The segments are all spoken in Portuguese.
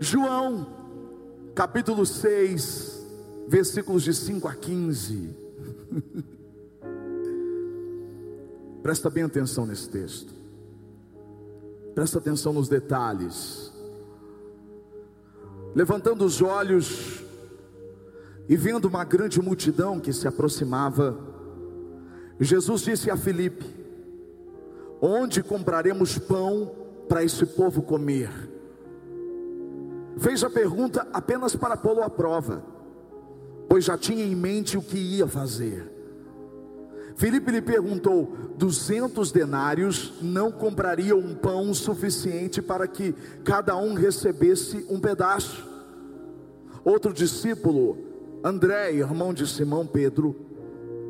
João, capítulo 6, versículos de 5 a 15. Presta bem atenção nesse texto. Presta atenção nos detalhes. Levantando os olhos e vendo uma grande multidão que se aproximava, Jesus disse a Filipe: Onde compraremos pão para esse povo comer? Fez a pergunta apenas para pô-lo à prova, pois já tinha em mente o que ia fazer. Filipe lhe perguntou: duzentos denários não comprariam um pão suficiente para que cada um recebesse um pedaço? Outro discípulo, André, irmão de Simão Pedro,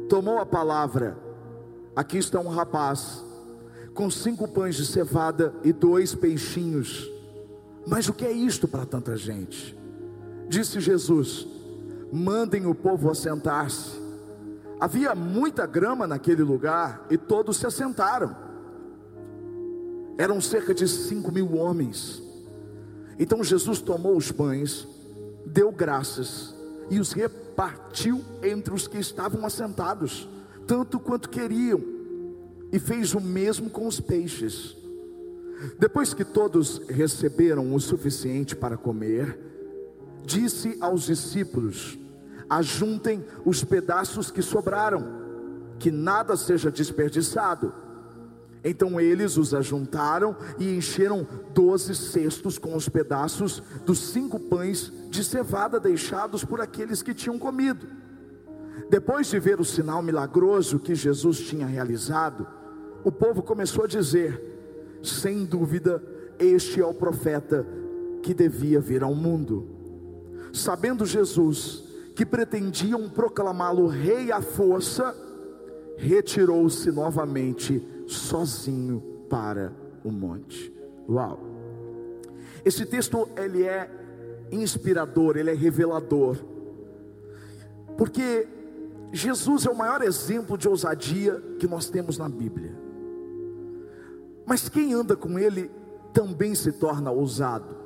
tomou a palavra: Aqui está um rapaz, com cinco pães de cevada e dois peixinhos. Mas o que é isto para tanta gente? Disse Jesus: Mandem o povo assentar-se. Havia muita grama naquele lugar e todos se assentaram. Eram cerca de cinco mil homens. Então Jesus tomou os pães, deu graças e os repartiu entre os que estavam assentados, tanto quanto queriam, e fez o mesmo com os peixes. Depois que todos receberam o suficiente para comer, disse aos discípulos: ajuntem os pedaços que sobraram, que nada seja desperdiçado. Então eles os ajuntaram e encheram doze cestos com os pedaços dos cinco pães de cevada deixados por aqueles que tinham comido. Depois de ver o sinal milagroso que Jesus tinha realizado, o povo começou a dizer: sem dúvida, este é o profeta que devia vir ao mundo. Sabendo Jesus que pretendiam proclamá-lo rei à força, retirou-se novamente sozinho para o monte. Uau! Esse texto ele é inspirador, ele é revelador. Porque Jesus é o maior exemplo de ousadia que nós temos na Bíblia. Mas quem anda com ele também se torna ousado.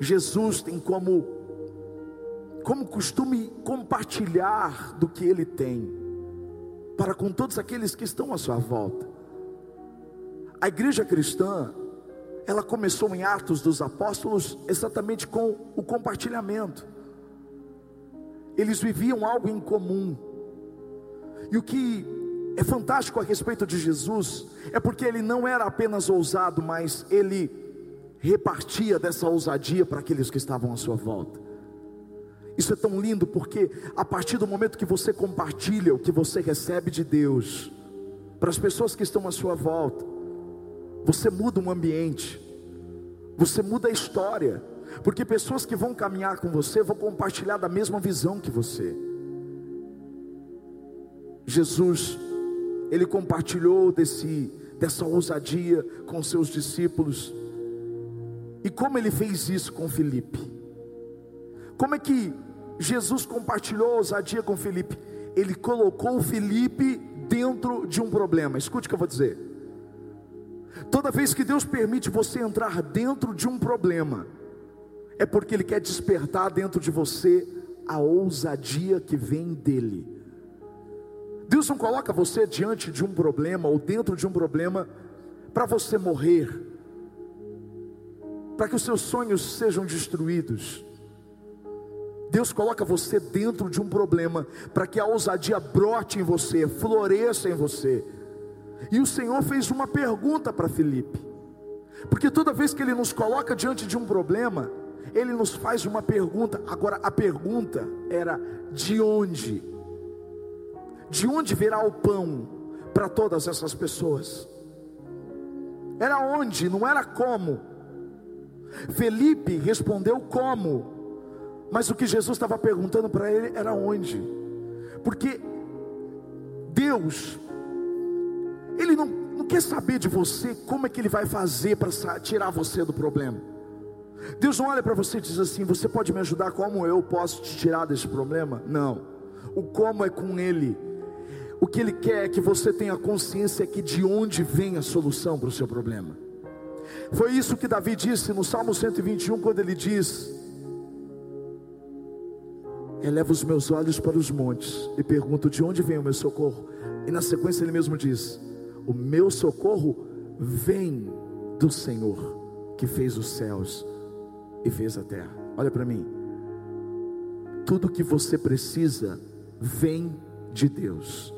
Jesus tem como como costume compartilhar do que ele tem para com todos aqueles que estão à sua volta. A igreja cristã, ela começou em Atos dos Apóstolos exatamente com o compartilhamento. Eles viviam algo em comum. E o que é fantástico a respeito de Jesus é porque ele não era apenas ousado, mas ele repartia dessa ousadia para aqueles que estavam à sua volta. Isso é tão lindo porque a partir do momento que você compartilha o que você recebe de Deus para as pessoas que estão à sua volta, você muda um ambiente, você muda a história, porque pessoas que vão caminhar com você vão compartilhar da mesma visão que você. Jesus, ele compartilhou desse dessa ousadia com seus discípulos. E como ele fez isso com Filipe? Como é que Jesus compartilhou ousadia com Felipe. Ele colocou Felipe dentro de um problema. Escute o que eu vou dizer. Toda vez que Deus permite você entrar dentro de um problema, é porque Ele quer despertar dentro de você a ousadia que vem dEle. Deus não coloca você diante de um problema ou dentro de um problema para você morrer, para que os seus sonhos sejam destruídos. Deus coloca você dentro de um problema para que a ousadia brote em você, floresça em você. E o Senhor fez uma pergunta para Filipe, porque toda vez que Ele nos coloca diante de um problema, Ele nos faz uma pergunta. Agora, a pergunta era: de onde? De onde virá o pão para todas essas pessoas? Era onde, não era como. Felipe respondeu como. Mas o que Jesus estava perguntando para ele era onde? Porque Deus, Ele não, não quer saber de você como é que Ele vai fazer para tirar você do problema. Deus não olha para você e diz assim: Você pode me ajudar? Como eu posso te tirar desse problema? Não. O como é com Ele. O que Ele quer é que você tenha consciência que de onde vem a solução para o seu problema. Foi isso que Davi disse no Salmo 121, quando ele diz: Eleva os meus olhos para os montes e pergunto: de onde vem o meu socorro? E na sequência ele mesmo diz: O meu socorro vem do Senhor que fez os céus e fez a terra. Olha para mim. Tudo que você precisa vem de Deus.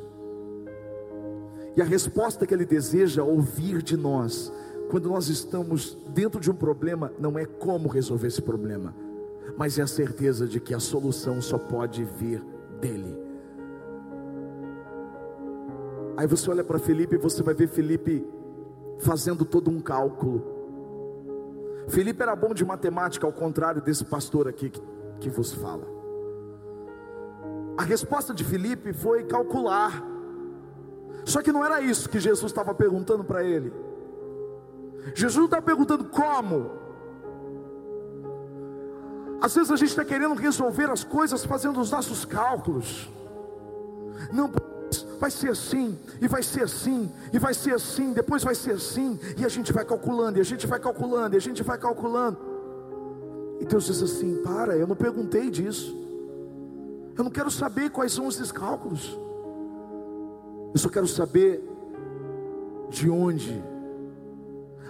E a resposta que Ele deseja ouvir de nós, quando nós estamos dentro de um problema, não é como resolver esse problema, mas é a certeza de que a solução só pode vir dEle. Aí você olha para Felipe e você vai ver Felipe fazendo todo um cálculo. Felipe era bom de matemática, ao contrário desse pastor aqui que, que vos fala. A resposta de Felipe foi calcular. Só que não era isso que Jesus estava perguntando para ele. Jesus está perguntando como. Às vezes a gente está querendo resolver as coisas fazendo os nossos cálculos. Não, vai ser assim, e vai ser assim, e vai ser assim, depois vai ser assim, e a gente vai calculando, e a gente vai calculando, e a gente vai calculando. E Deus diz assim: para, eu não perguntei disso, eu não quero saber quais são esses cálculos, eu só quero saber de onde.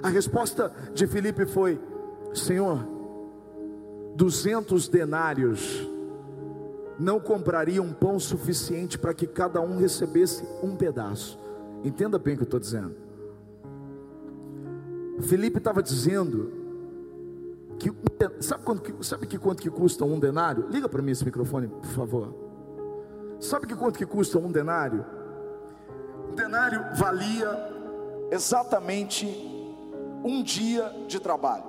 A resposta de Filipe foi: Senhor, duzentos denários não comprariam pão suficiente para que cada um recebesse um pedaço. Entenda bem o que eu estou dizendo. Felipe estava dizendo que sabe quanto sabe que quanto que custa um denário? Liga para mim esse microfone, por favor. Sabe que quanto que custa um denário? Denário valia exatamente um dia de trabalho.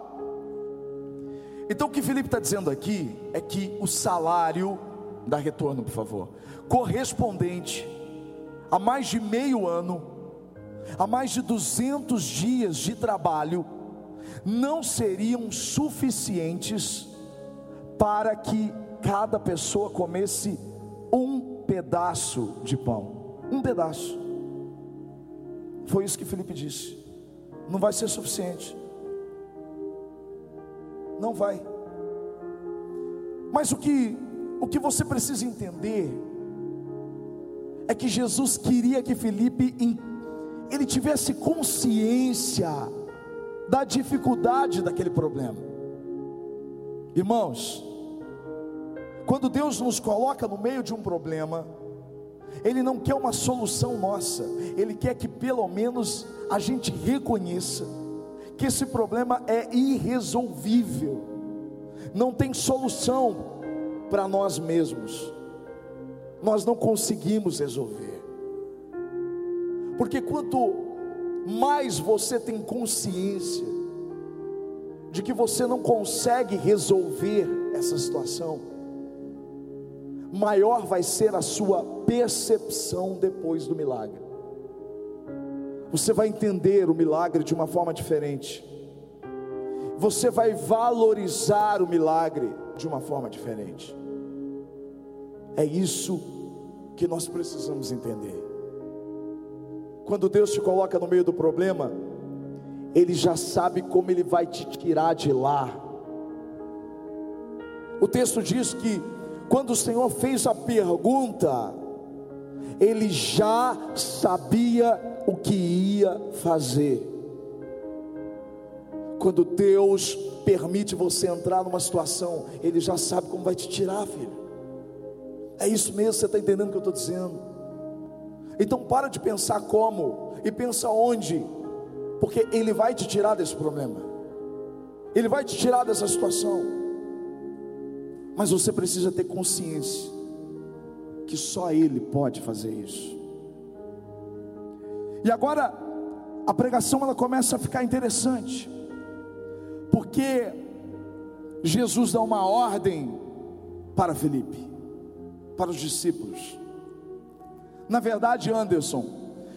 Então o que Felipe está dizendo aqui é que o salário Dá retorno, por favor. Correspondente a mais de meio ano, a mais de 200 dias de trabalho, não seriam suficientes para que cada pessoa comesse um pedaço de pão. Um pedaço. Foi isso que Felipe disse. Não vai ser suficiente. Não vai. Mas o que o que você precisa entender é que Jesus queria que Felipe ele tivesse consciência da dificuldade daquele problema. Irmãos, quando Deus nos coloca no meio de um problema, Ele não quer uma solução nossa, Ele quer que pelo menos a gente reconheça que esse problema é irresolvível, não tem solução, para nós mesmos, nós não conseguimos resolver. Porque quanto mais você tem consciência de que você não consegue resolver essa situação, maior vai ser a sua percepção depois do milagre. Você vai entender o milagre de uma forma diferente. Você vai valorizar o milagre de uma forma diferente. É isso que nós precisamos entender. Quando Deus te coloca no meio do problema, Ele já sabe como Ele vai te tirar de lá. O texto diz que quando o Senhor fez a pergunta, Ele já sabia o que ia fazer. Quando Deus permite você entrar numa situação, Ele já sabe como vai te tirar, filho. É isso mesmo, você está entendendo o que eu estou dizendo? Então para de pensar como e pensa onde, porque Ele vai te tirar desse problema, Ele vai te tirar dessa situação, mas você precisa ter consciência que só Ele pode fazer isso. E agora a pregação ela começa a ficar interessante, porque Jesus dá uma ordem para Felipe para os discípulos. Na verdade, Anderson,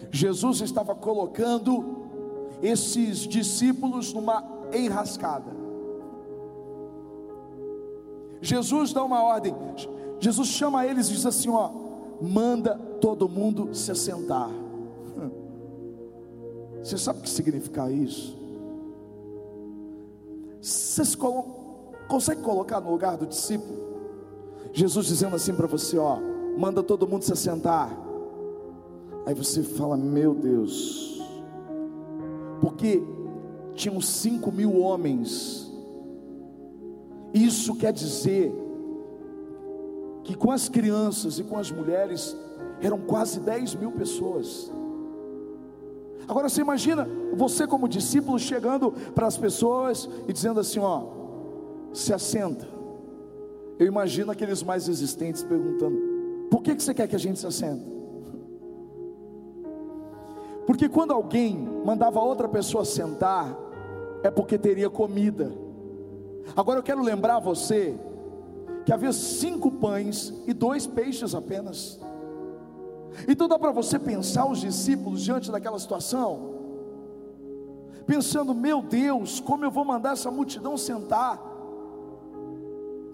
Jesus estava colocando esses discípulos numa enrascada. Jesus dá uma ordem. Jesus chama eles e diz assim: ó, manda todo mundo se assentar. Você sabe o que significa isso? Você se colo... consegue colocar no lugar do discípulo? Jesus dizendo assim para você: Ó, manda todo mundo se assentar. Aí você fala: Meu Deus, porque tinham cinco mil homens. Isso quer dizer que com as crianças e com as mulheres eram quase 10 mil pessoas. Agora você imagina você como discípulo chegando para as pessoas e dizendo assim: ó, se assenta. Eu imagino aqueles mais existentes perguntando: por que, que você quer que a gente se assenta? Porque quando alguém mandava outra pessoa sentar, é porque teria comida. Agora eu quero lembrar você que havia cinco pães e dois peixes apenas. Então dá para você pensar os discípulos diante daquela situação, pensando: meu Deus, como eu vou mandar essa multidão sentar?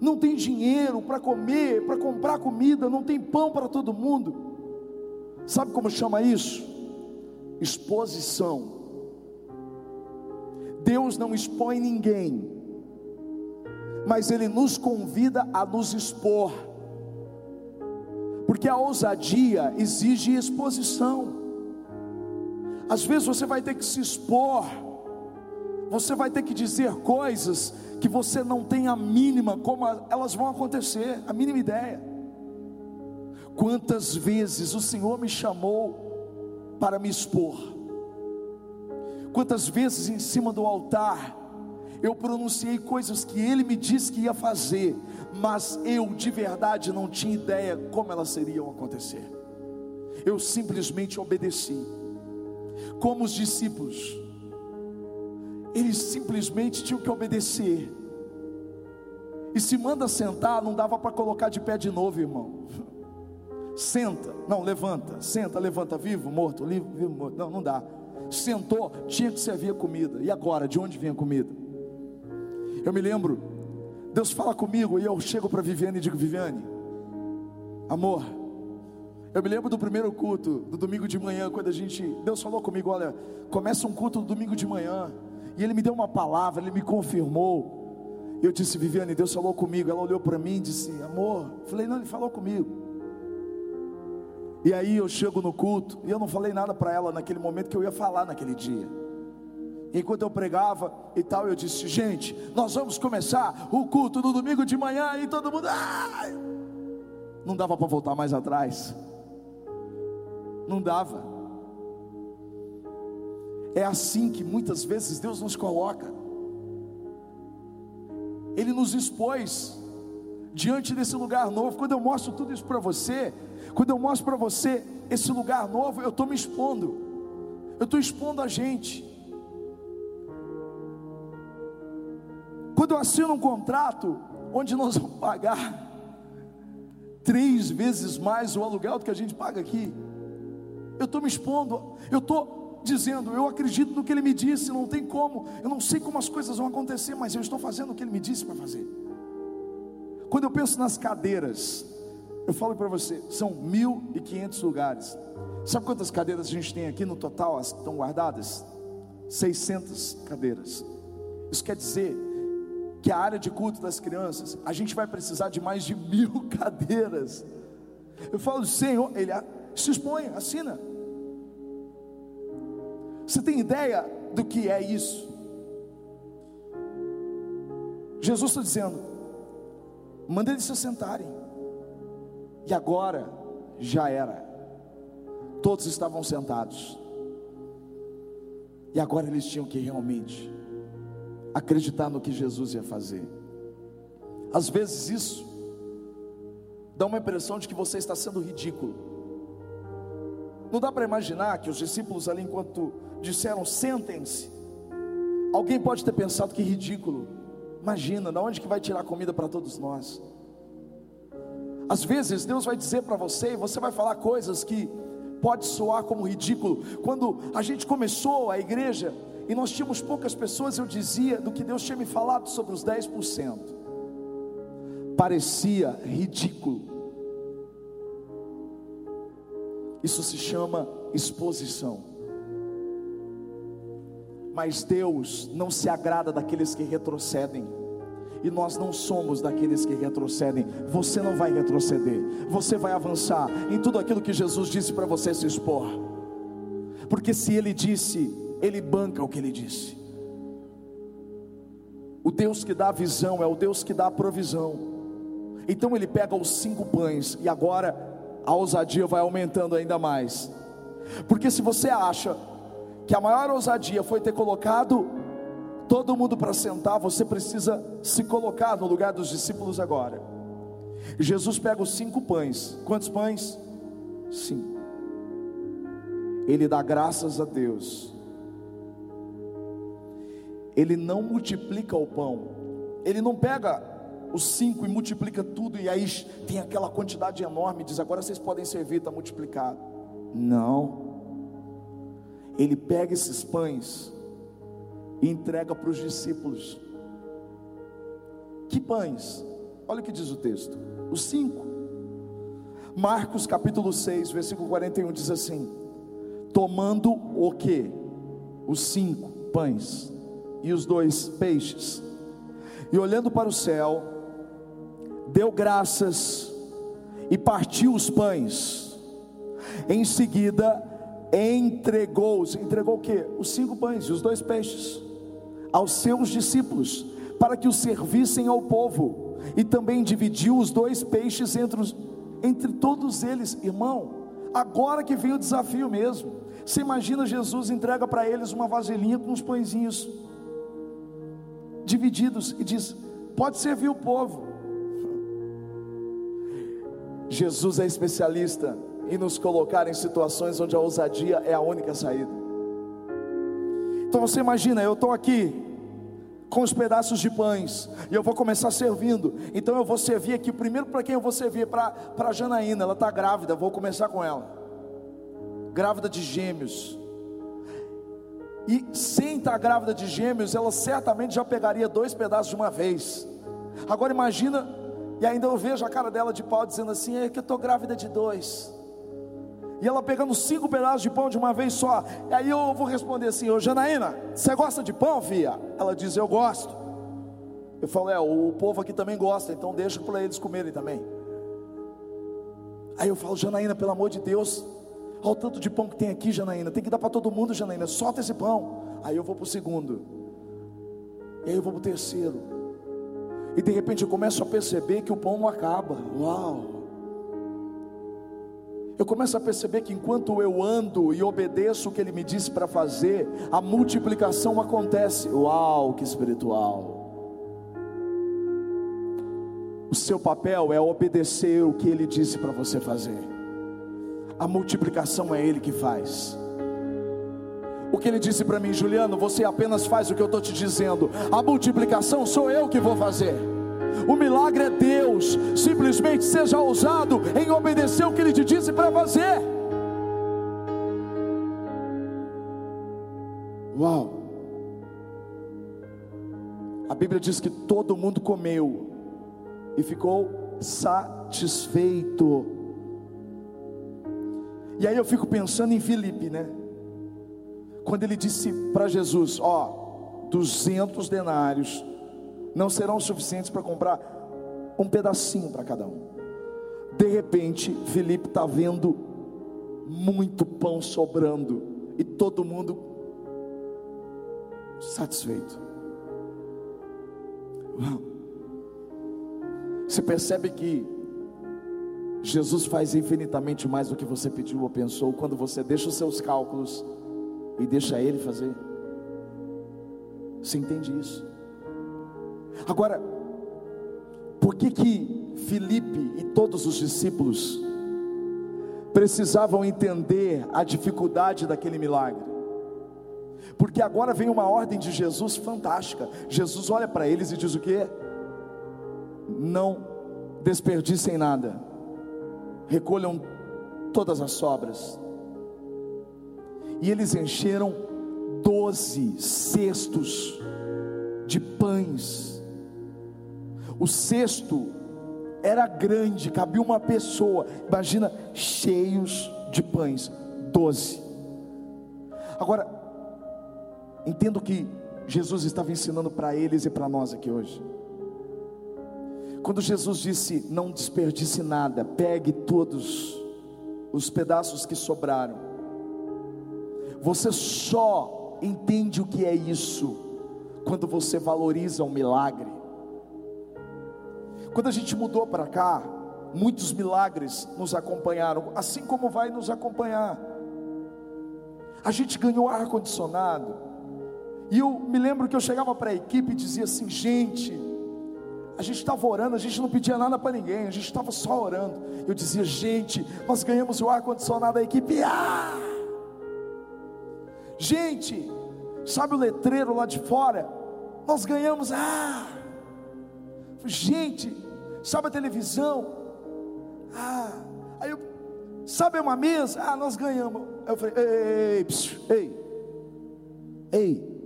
Não tem dinheiro para comer, para comprar comida, não tem pão para todo mundo. Sabe como chama isso? Exposição. Deus não expõe ninguém, mas Ele nos convida a nos expor, porque a ousadia exige exposição. Às vezes você vai ter que se expor, você vai ter que dizer coisas que você não tem a mínima como elas vão acontecer, a mínima ideia. Quantas vezes o Senhor me chamou para me expor? Quantas vezes em cima do altar eu pronunciei coisas que ele me disse que ia fazer, mas eu de verdade não tinha ideia como elas seriam acontecer. Eu simplesmente obedeci. Como os discípulos, eles simplesmente tinham que obedecer. E se manda sentar, não dava para colocar de pé de novo, irmão. Senta, não, levanta, senta, levanta, vivo, morto, vivo, morto. Não, não dá sentou, tinha que servir a comida. E agora, de onde vem a comida? Eu me lembro, Deus fala comigo e eu chego para Viviane e digo: Viviane, amor, eu me lembro do primeiro culto, do domingo de manhã, quando a gente, Deus falou comigo: olha, começa um culto no domingo de manhã, e Ele me deu uma palavra, Ele me confirmou. Eu disse: Viviane, Deus falou comigo. Ela olhou para mim e disse: Amor, falei: Não, Ele falou comigo. E aí eu chego no culto e eu não falei nada para ela naquele momento que eu ia falar naquele dia. Enquanto eu pregava e tal, eu disse: gente, nós vamos começar o culto no domingo de manhã e todo mundo. Ai! Não dava para voltar mais atrás. Não dava. É assim que muitas vezes Deus nos coloca. Ele nos expôs diante desse lugar novo. Quando eu mostro tudo isso para você, quando eu mostro para você esse lugar novo, eu estou me expondo, eu estou expondo a gente. Quando eu assino um contrato onde nós vamos pagar três vezes mais o aluguel do que a gente paga aqui, eu estou me expondo, eu estou dizendo, eu acredito no que ele me disse, não tem como, eu não sei como as coisas vão acontecer, mas eu estou fazendo o que ele me disse para fazer. Quando eu penso nas cadeiras, eu falo para você, são 1.500 lugares. Sabe quantas cadeiras a gente tem aqui no total, as estão guardadas? 600 cadeiras. Isso quer dizer que a área de culto das crianças, a gente vai precisar de mais de mil cadeiras. Eu falo, Senhor, ele se expõe, assina. Você tem ideia do que é isso? Jesus está dizendo: manda eles se sentarem. E agora já era. Todos estavam sentados. E agora eles tinham que realmente acreditar no que Jesus ia fazer. Às vezes isso dá uma impressão de que você está sendo ridículo. Não dá para imaginar que os discípulos ali, enquanto disseram sentem-se, alguém pode ter pensado que ridículo. Imagina, de onde que vai tirar comida para todos nós? Às vezes Deus vai dizer para você, e você vai falar coisas que pode soar como ridículo. Quando a gente começou a igreja e nós tínhamos poucas pessoas, eu dizia do que Deus tinha me falado sobre os 10%. Parecia ridículo. Isso se chama exposição. Mas Deus não se agrada daqueles que retrocedem. E nós não somos daqueles que retrocedem. Você não vai retroceder. Você vai avançar em tudo aquilo que Jesus disse para você se expor. Porque se ele disse, ele banca o que ele disse. O Deus que dá a visão é o Deus que dá a provisão. Então ele pega os cinco pães e agora a ousadia vai aumentando ainda mais. Porque se você acha que a maior ousadia foi ter colocado todo mundo para sentar, você precisa se colocar no lugar dos discípulos agora. Jesus pega os cinco pães. Quantos pães? Cinco. Ele dá graças a Deus. Ele não multiplica o pão. Ele não pega os cinco e multiplica tudo e aí tem aquela quantidade enorme. Diz agora vocês podem servir, está multiplicado. Não. Ele pega esses pães e entrega para os discípulos. Que pães? Olha o que diz o texto: os cinco. Marcos capítulo 6, versículo 41 diz assim: Tomando o que? Os cinco pães e os dois peixes, e olhando para o céu, deu graças e partiu os pães. Em seguida, entregou-os, entregou o que? Os cinco pães e os dois peixes aos seus discípulos, para que os servissem ao povo, e também dividiu os dois peixes entre, os, entre todos eles, irmão. Agora que vem o desafio mesmo. Você imagina Jesus entrega para eles uma vasilhinha com uns pãezinhos divididos e diz: pode servir o povo. Jesus é especialista em nos colocar em situações onde a ousadia é a única saída. Então você imagina, eu estou aqui com os pedaços de pães e eu vou começar servindo. Então eu vou servir aqui primeiro para quem eu vou servir para Janaína, ela está grávida, vou começar com ela. Grávida de gêmeos. E sem estar tá grávida de gêmeos, ela certamente já pegaria dois pedaços de uma vez. Agora imagina, e ainda eu vejo a cara dela de pau dizendo assim: é que eu estou grávida de dois. E ela pegando cinco pedaços de pão de uma vez só. E aí eu vou responder assim: Ô Janaína, você gosta de pão, filha? Ela diz: Eu gosto. Eu falo: É, o povo aqui também gosta, então deixa para eles comerem também. Aí eu falo: Janaína, pelo amor de Deus, olha o tanto de pão que tem aqui, Janaína. Tem que dar para todo mundo, Janaína. Solta esse pão. Aí eu vou para o segundo. E aí eu vou para o terceiro. E de repente eu começo a perceber que o pão não acaba. Uau! eu começo a perceber que enquanto eu ando e obedeço o que ele me disse para fazer, a multiplicação acontece. Uau, que espiritual! O seu papel é obedecer o que ele disse para você fazer. A multiplicação é ele que faz. O que ele disse para mim, Juliano, você apenas faz o que eu estou te dizendo. A multiplicação sou eu que vou fazer. O milagre é Deus. Simplesmente seja ousado em obedecer o que Ele te disse para fazer. Uau! A Bíblia diz que todo mundo comeu e ficou satisfeito. E aí eu fico pensando em Filipe, né? Quando ele disse para Jesus: Ó, 200 denários não serão suficientes para comprar um pedacinho para cada um. De repente, Felipe está vendo muito pão sobrando e todo mundo satisfeito. Você percebe que Jesus faz infinitamente mais do que você pediu ou pensou quando você deixa os seus cálculos e deixa Ele fazer. Você entende isso? Agora, por que que Filipe e todos os discípulos precisavam entender a dificuldade daquele milagre? Porque agora vem uma ordem de Jesus fantástica. Jesus olha para eles e diz o que? Não desperdicem nada, recolham todas as sobras. E eles encheram doze cestos de pães o cesto era grande, cabia uma pessoa. Imagina, cheios de pães. Doze. Agora, Entendo que Jesus estava ensinando para eles e para nós aqui hoje. Quando Jesus disse: Não desperdice nada, pegue todos os pedaços que sobraram. Você só entende o que é isso quando você valoriza o milagre. Quando a gente mudou para cá, muitos milagres nos acompanharam, assim como vai nos acompanhar. A gente ganhou ar condicionado. E eu me lembro que eu chegava para a equipe e dizia assim: gente, a gente estava orando, a gente não pedia nada para ninguém, a gente estava só orando. Eu dizia, gente, nós ganhamos o ar condicionado da equipe. Ah! Gente, sabe o letreiro lá de fora? Nós ganhamos. Ah! Gente, sabe a televisão? Ah! Aí eu, sabe uma mesa? Ah, nós ganhamos. Aí eu falei, ei, ei, ei, ei,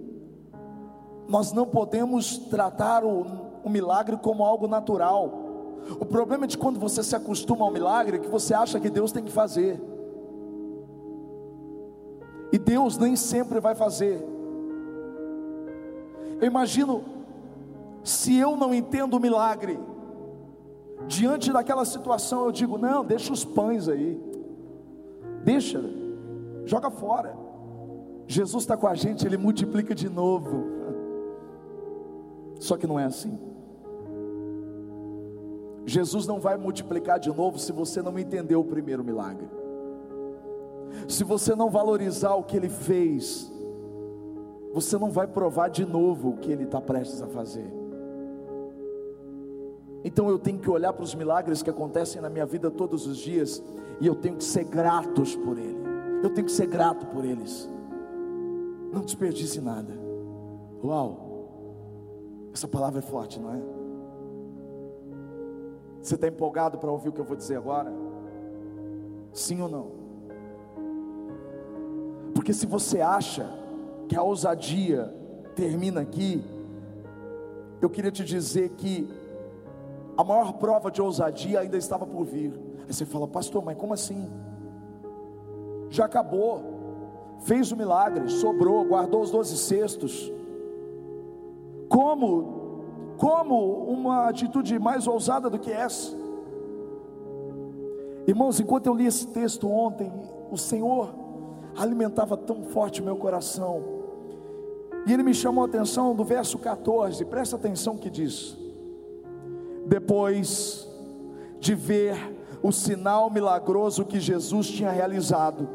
nós não podemos tratar o, o milagre como algo natural. O problema é de quando você se acostuma ao milagre, que você acha que Deus tem que fazer. E Deus nem sempre vai fazer. Eu imagino, se eu não entendo o milagre, diante daquela situação eu digo: não, deixa os pães aí, deixa, joga fora. Jesus está com a gente, Ele multiplica de novo. Só que não é assim. Jesus não vai multiplicar de novo se você não entender o primeiro milagre. Se você não valorizar o que ele fez, você não vai provar de novo o que ele está prestes a fazer. Então eu tenho que olhar para os milagres que acontecem na minha vida todos os dias e eu tenho que ser gratos por ele. Eu tenho que ser grato por eles. Não desperdice nada. Uau! Essa palavra é forte, não é? Você está empolgado para ouvir o que eu vou dizer agora? Sim ou não? Porque se você acha que a ousadia termina aqui, eu queria te dizer que a maior prova de ousadia ainda estava por vir. Aí você fala, pastor, mas como assim? Já acabou, fez o milagre, sobrou, guardou os doze cestos. Como como uma atitude mais ousada do que essa? Irmãos, enquanto eu li esse texto ontem, o Senhor alimentava tão forte o meu coração. E ele me chamou a atenção do verso 14, presta atenção que diz: Depois de ver o sinal milagroso que Jesus tinha realizado,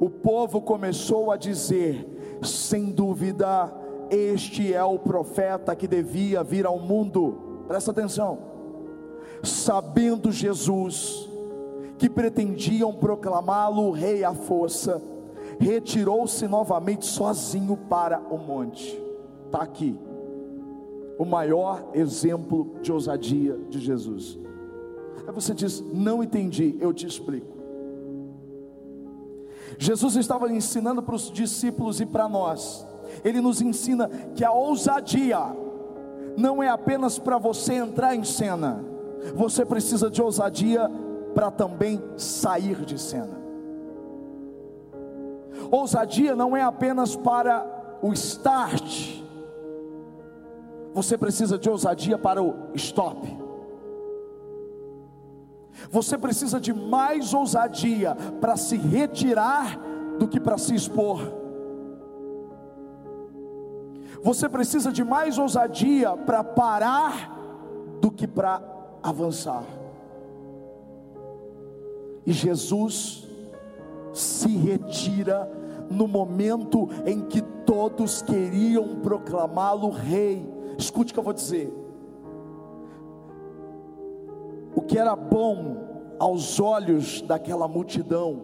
o povo começou a dizer: sem dúvida, este é o profeta que devia vir ao mundo. Presta atenção. Sabendo Jesus que pretendiam proclamá-lo rei à força, retirou-se novamente sozinho para o monte. Está aqui o maior exemplo de ousadia de Jesus. Aí você diz: Não entendi, eu te explico. Jesus estava ensinando para os discípulos e para nós ele nos ensina que a ousadia não é apenas para você entrar em cena, você precisa de ousadia para também sair de cena. Ousadia não é apenas para o start, você precisa de ousadia para o stop. Você precisa de mais ousadia para se retirar do que para se expor. Você precisa de mais ousadia para parar do que para avançar. E Jesus se retira no momento em que todos queriam proclamá-lo rei. Escute o que eu vou dizer. O que era bom aos olhos daquela multidão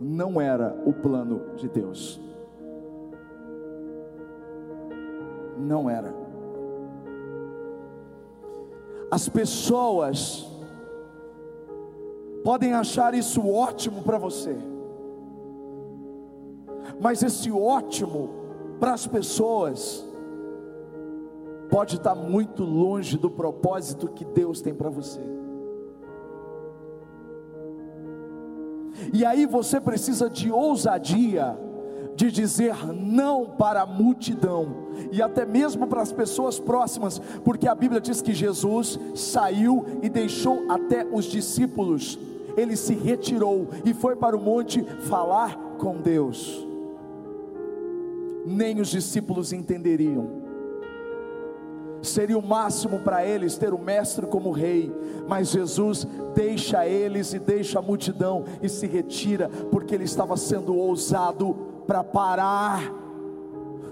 não era o plano de Deus. Não era. As pessoas podem achar isso ótimo para você, mas esse ótimo para as pessoas pode estar muito longe do propósito que Deus tem para você. E aí você precisa de ousadia de dizer não para a multidão e até mesmo para as pessoas próximas, porque a Bíblia diz que Jesus saiu e deixou até os discípulos, ele se retirou e foi para o monte falar com Deus. Nem os discípulos entenderiam seria o máximo para eles ter o mestre como rei, mas Jesus deixa eles e deixa a multidão e se retira, porque ele estava sendo ousado para parar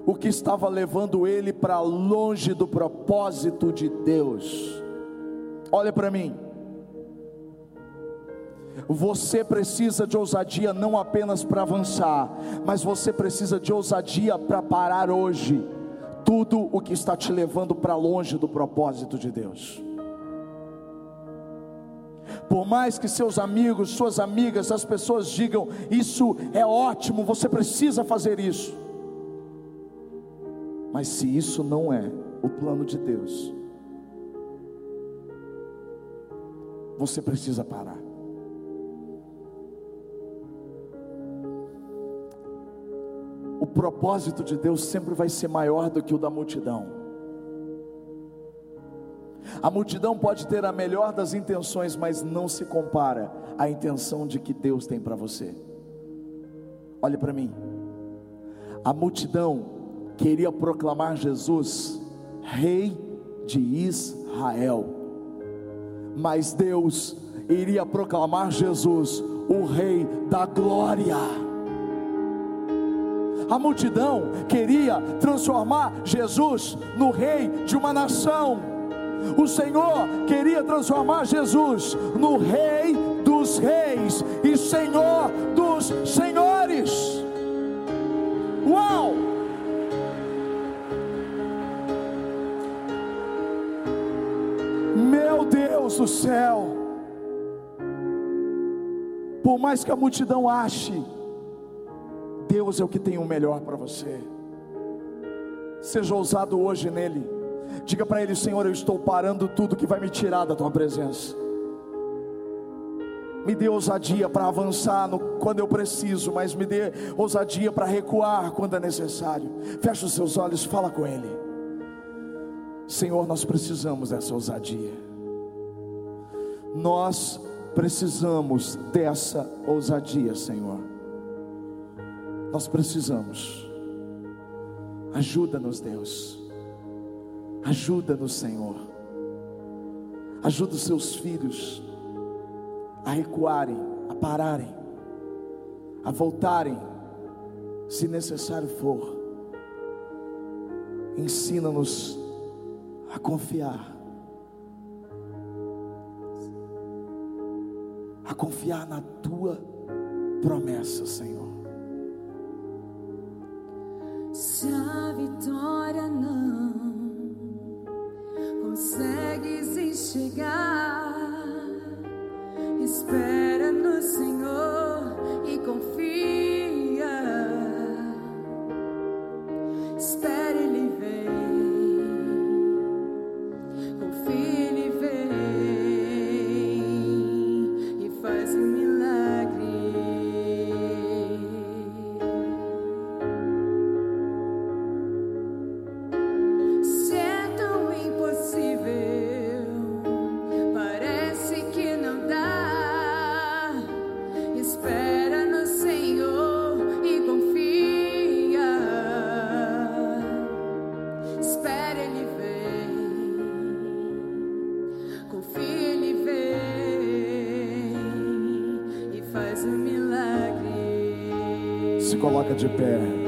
o que estava levando ele para longe do propósito de Deus. Olha para mim. Você precisa de ousadia não apenas para avançar, mas você precisa de ousadia para parar hoje tudo o que está te levando para longe do propósito de Deus. Por mais que seus amigos, suas amigas, as pessoas digam, isso é ótimo, você precisa fazer isso. Mas se isso não é o plano de Deus, você precisa parar. o propósito de Deus sempre vai ser maior do que o da multidão. A multidão pode ter a melhor das intenções, mas não se compara à intenção de que Deus tem para você. Olhe para mim. A multidão queria proclamar Jesus rei de Israel. Mas Deus iria proclamar Jesus o rei da glória. A multidão queria transformar Jesus no rei de uma nação. O Senhor queria transformar Jesus no rei dos reis e senhor dos senhores. Uau! Meu Deus do céu! Por mais que a multidão ache Deus é o que tem o melhor para você. Seja ousado hoje nele. Diga para ele, Senhor, eu estou parando tudo que vai me tirar da tua presença. Me dê ousadia para avançar no, quando eu preciso, mas me dê ousadia para recuar quando é necessário. Feche os seus olhos, fala com ele. Senhor, nós precisamos dessa ousadia. Nós precisamos dessa ousadia, Senhor. Nós precisamos. Ajuda-nos, Deus. Ajuda-nos, Senhor. Ajuda os seus filhos a recuarem, a pararem, a voltarem, se necessário for. Ensina-nos a confiar. A confiar na tua promessa, Senhor. De pé.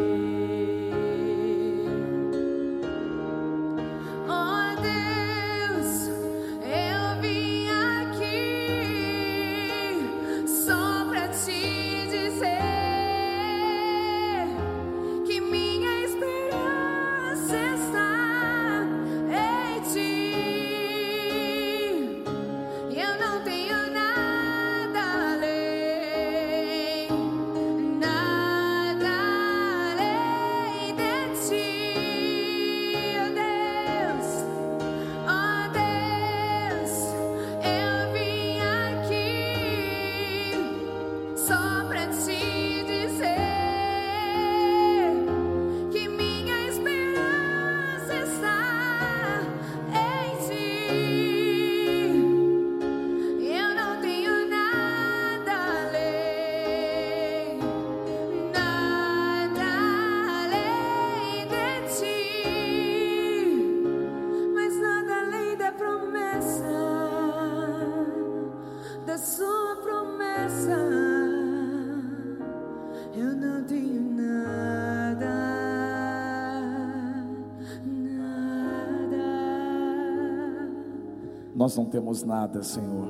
Nós não temos nada, Senhor,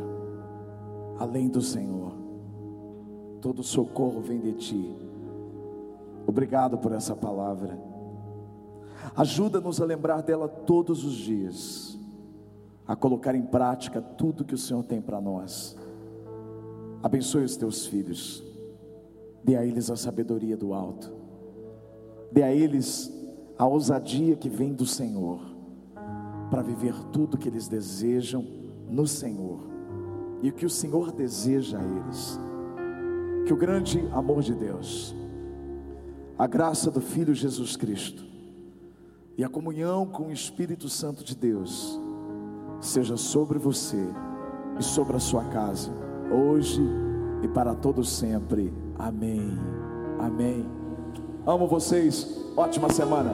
além do Senhor. Todo socorro vem de Ti. Obrigado por essa palavra. Ajuda-nos a lembrar dela todos os dias, a colocar em prática tudo que o Senhor tem para nós. Abençoe os teus filhos, dê a eles a sabedoria do alto, dê a eles a ousadia que vem do Senhor, para viver tudo que eles desejam no Senhor e o que o Senhor deseja a eles. Que o grande amor de Deus, a graça do Filho Jesus Cristo e a comunhão com o Espírito Santo de Deus seja sobre você e sobre a sua casa, hoje e para todos sempre. Amém. Amém. Amo vocês. Ótima semana.